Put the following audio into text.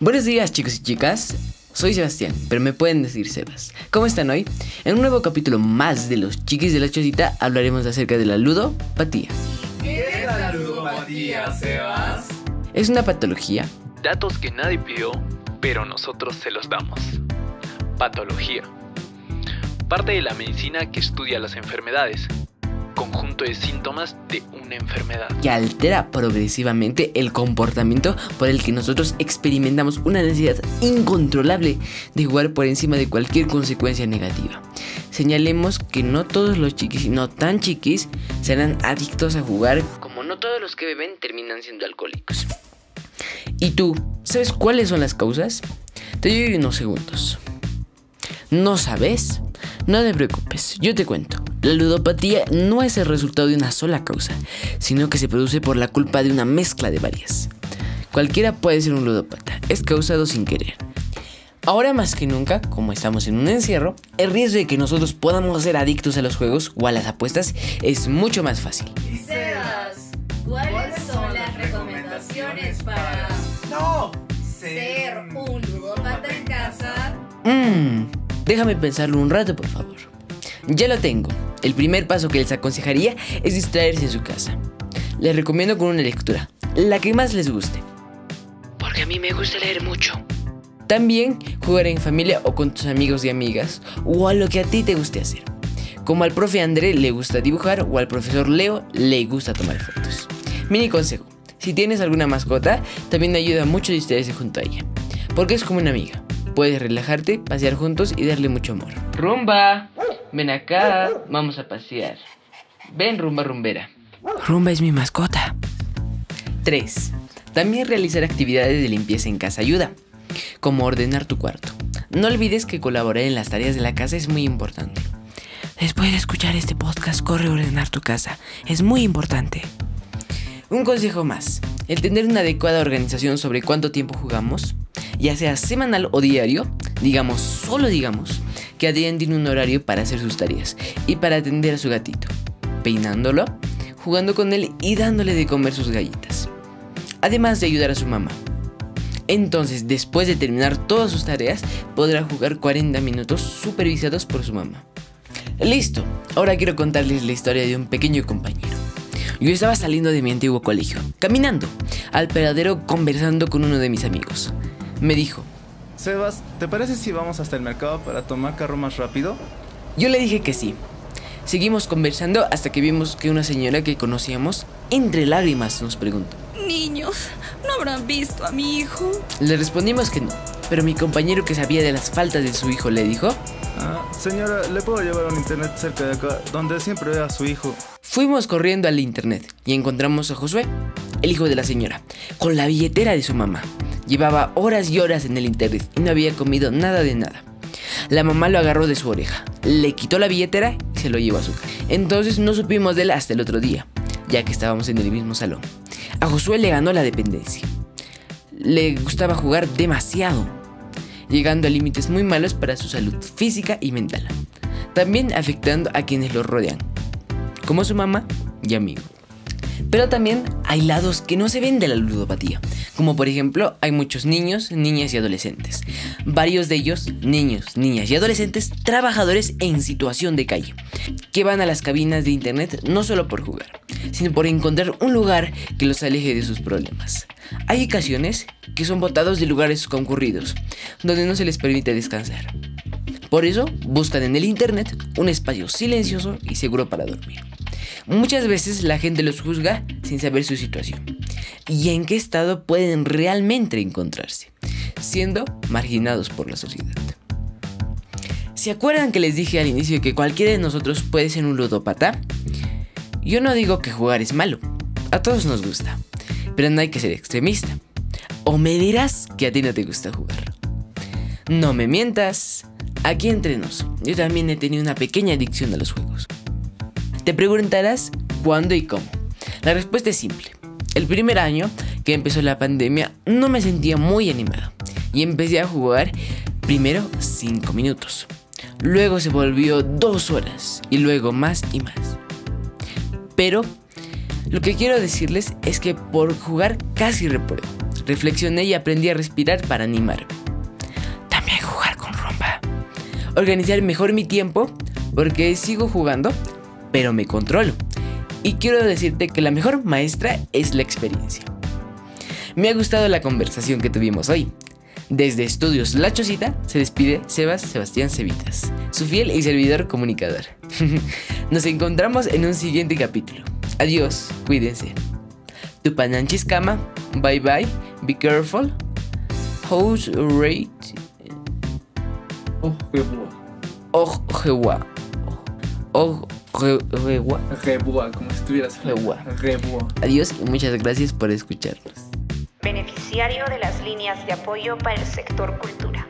Buenos días chicos y chicas, soy Sebastián, pero me pueden decir Sebas. ¿Cómo están hoy? En un nuevo capítulo más de los chiquis de la chocita hablaremos acerca de la ludopatía. ¿Qué es la ludopatía, Sebas? Es una patología. Datos que nadie pidió, pero nosotros se los damos. Patología. Parte de la medicina que estudia las enfermedades, conjunto de síntomas de una enfermedad. que altera progresivamente el comportamiento por el que nosotros experimentamos una necesidad incontrolable de jugar por encima de cualquier consecuencia negativa. Señalemos que no todos los chiquis no tan chiquis serán adictos a jugar, como no todos los que beben terminan siendo alcohólicos. ¿Y tú, sabes cuáles son las causas? Te doy unos segundos. ¿No sabes? No te preocupes, yo te cuento. La ludopatía no es el resultado de una sola causa, sino que se produce por la culpa de una mezcla de varias. Cualquiera puede ser un ludópata, es causado sin querer. Ahora más que nunca, como estamos en un encierro, el riesgo de que nosotros podamos ser adictos a los juegos o a las apuestas es mucho más fácil. Y Sebas, ¿cuáles son las recomendaciones para No, ser un ludópata en casa? Mmm, déjame pensarlo un rato, por favor. Ya lo tengo. El primer paso que les aconsejaría es distraerse en su casa. Les recomiendo con una lectura, la que más les guste. Porque a mí me gusta leer mucho. También jugar en familia o con tus amigos y amigas, o a lo que a ti te guste hacer. Como al profe André le gusta dibujar o al profesor Leo le gusta tomar fotos. Mini consejo, si tienes alguna mascota, también ayuda mucho distraerse junto a ella. Porque es como una amiga. Puedes relajarte, pasear juntos y darle mucho amor. Rumba, ven acá, vamos a pasear. Ven, rumba rumbera. Rumba es mi mascota. 3. También realizar actividades de limpieza en casa ayuda, como ordenar tu cuarto. No olvides que colaborar en las tareas de la casa es muy importante. Después de escuchar este podcast, corre a ordenar tu casa. Es muy importante. Un consejo más. El tener una adecuada organización sobre cuánto tiempo jugamos, ya sea semanal o diario, digamos, solo digamos, que tiene un horario para hacer sus tareas y para atender a su gatito, peinándolo, jugando con él y dándole de comer sus gallitas. Además de ayudar a su mamá. Entonces, después de terminar todas sus tareas, podrá jugar 40 minutos supervisados por su mamá. Listo, ahora quiero contarles la historia de un pequeño compañero. Yo estaba saliendo de mi antiguo colegio, caminando, al peradero conversando con uno de mis amigos. Me dijo, Sebas, ¿te parece si vamos hasta el mercado para tomar carro más rápido? yo le dije que sí. Seguimos conversando hasta que vimos que una señora que conocíamos, entre lágrimas, nos preguntó. Niños, ¿no habrán visto a mi hijo? Le respondimos que no, pero mi compañero que sabía de las faltas de su hijo le dijo, Ah, señora, ¿le puedo llevar a un internet cerca de acá, donde siempre vea a su hijo? Fuimos corriendo al internet y encontramos a Josué, el hijo de la señora, con la billetera de su mamá. Llevaba horas y horas en el internet y no había comido nada de nada. La mamá lo agarró de su oreja, le quitó la billetera y se lo llevó a su casa. Entonces no supimos de él hasta el otro día, ya que estábamos en el mismo salón. A Josué le ganó la dependencia. Le gustaba jugar demasiado, llegando a límites muy malos para su salud física y mental. También afectando a quienes lo rodean, como su mamá y amigo. Pero también hay lados que no se ven de la ludopatía, como por ejemplo hay muchos niños, niñas y adolescentes. Varios de ellos, niños, niñas y adolescentes, trabajadores en situación de calle, que van a las cabinas de internet no solo por jugar, sino por encontrar un lugar que los aleje de sus problemas. Hay ocasiones que son botados de lugares concurridos, donde no se les permite descansar. Por eso buscan en el internet un espacio silencioso y seguro para dormir. Muchas veces la gente los juzga sin saber su situación y en qué estado pueden realmente encontrarse, siendo marginados por la sociedad. ¿Se acuerdan que les dije al inicio que cualquiera de nosotros puede ser un ludópata? Yo no digo que jugar es malo, a todos nos gusta, pero no hay que ser extremista. O me dirás que a ti no te gusta jugar. No me mientas, aquí entre nos, yo también he tenido una pequeña adicción a los juegos. Te preguntarás cuándo y cómo. La respuesta es simple. El primer año que empezó la pandemia no me sentía muy animado y empecé a jugar primero 5 minutos. Luego se volvió 2 horas y luego más y más. Pero lo que quiero decirles es que por jugar casi repruebo. Reflexioné y aprendí a respirar para animarme. También jugar con rumba. Organizar mejor mi tiempo porque sigo jugando, pero me controlo. Y quiero decirte que la mejor maestra es la experiencia. Me ha gustado la conversación que tuvimos hoy. Desde Estudios La Chocita se despide Sebas Sebastián Cevitas, su fiel y servidor comunicador. Nos encontramos en un siguiente capítulo. Adiós, cuídense. Tupananchis cama, bye bye, be careful. House rate. Ojewa. Ojewa. Rebua, como si estuvieras Rebua. Rebua. Adiós y muchas gracias por escucharnos. beneficiario de las líneas de apoyo para el sector cultura.